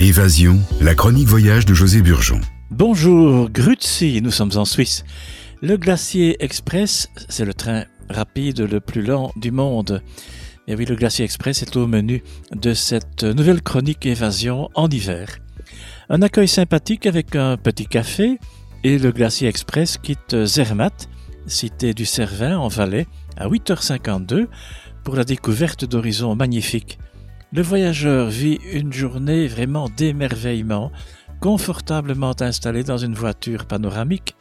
Évasion, la chronique voyage de José Burgeon. Bonjour, Grutzi, nous sommes en Suisse. Le glacier express, c'est le train rapide le plus lent du monde. Et oui, le glacier express est au menu de cette nouvelle chronique Évasion en hiver. Un accueil sympathique avec un petit café et le glacier express quitte Zermatt, cité du Cervin en Valais, à 8h52 pour la découverte d'horizons magnifiques. Le voyageur vit une journée vraiment d'émerveillement, confortablement installé dans une voiture panoramique.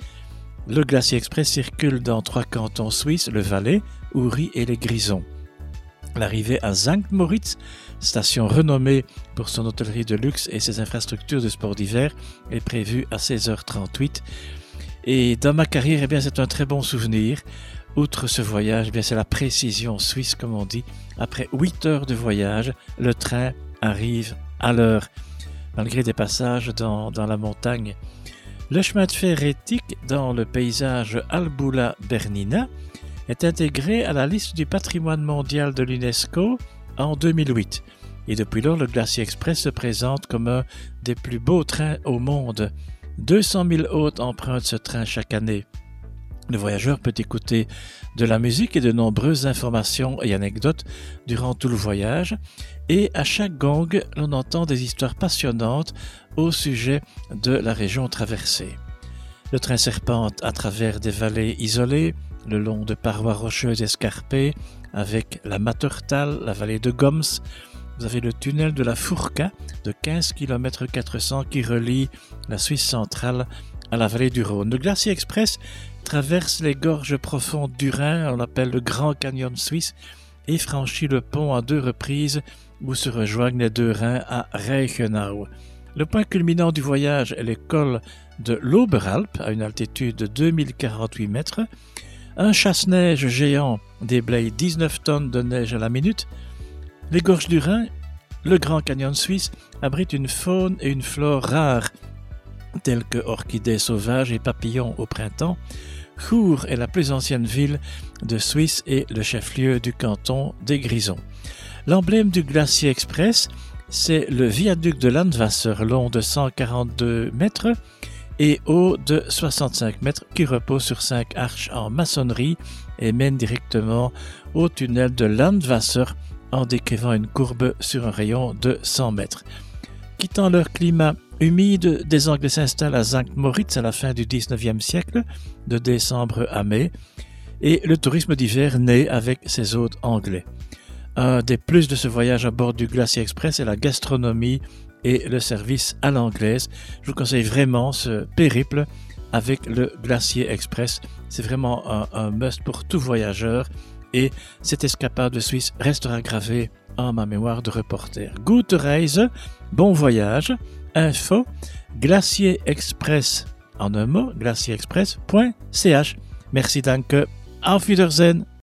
Le Glacier Express circule dans trois cantons suisses, le Valais, Uri et les Grisons. L'arrivée à Sankt Moritz, station renommée pour son hôtellerie de luxe et ses infrastructures de sport d'hiver, est prévue à 16h38. Et dans ma carrière, eh bien, c'est un très bon souvenir. Outre ce voyage, eh bien, c'est la précision suisse, comme on dit. Après 8 heures de voyage, le train arrive à l'heure, malgré des passages dans, dans, la montagne. Le chemin de fer éthique dans le paysage Albula Bernina est intégré à la liste du patrimoine mondial de l'UNESCO en 2008. Et depuis lors, le Glacier Express se présente comme un des plus beaux trains au monde. 200 000 hôtes empruntent ce train chaque année. Le voyageur peut écouter de la musique et de nombreuses informations et anecdotes durant tout le voyage, et à chaque gong, l'on entend des histoires passionnantes au sujet de la région traversée. Le train serpente à travers des vallées isolées, le long de parois rocheuses escarpées, avec la Mattertal, la vallée de Goms. Vous avez le tunnel de la Fourca de 15 km 400 qui relie la Suisse centrale la vallée du Rhône. Le glacier express traverse les gorges profondes du Rhin, on l'appelle le Grand Canyon suisse, et franchit le pont à deux reprises où se rejoignent les deux Rhins à Reichenau. Le point culminant du voyage est le col de l'Oberalp à une altitude de 2048 mètres. Un chasse-neige géant déblaye 19 tonnes de neige à la minute. Les gorges du Rhin, le Grand Canyon suisse, abrite une faune et une flore rares tels que orchidées sauvages et papillons au printemps, Chur est la plus ancienne ville de Suisse et le chef-lieu du canton des Grisons. L'emblème du Glacier Express, c'est le viaduc de Landwasser long de 142 mètres et haut de 65 mètres qui repose sur cinq arches en maçonnerie et mène directement au tunnel de Landwasser en décrivant une courbe sur un rayon de 100 mètres. Quittant leur climat humide, des Anglais s'installent à Sankt Moritz à la fin du XIXe siècle, de décembre à mai, et le tourisme d'hiver naît avec ses hôtes anglais. Un des plus de ce voyage à bord du Glacier Express est la gastronomie et le service à l'anglaise. Je vous conseille vraiment ce périple avec le Glacier Express. C'est vraiment un, must pour tout voyageur et cette escapade de Suisse restera gravée en ma mémoire de reporter. Gute Reise, bon voyage info Glacier Express en un mot, glacierexpress.ch. Merci danke. Auf Wiedersehen.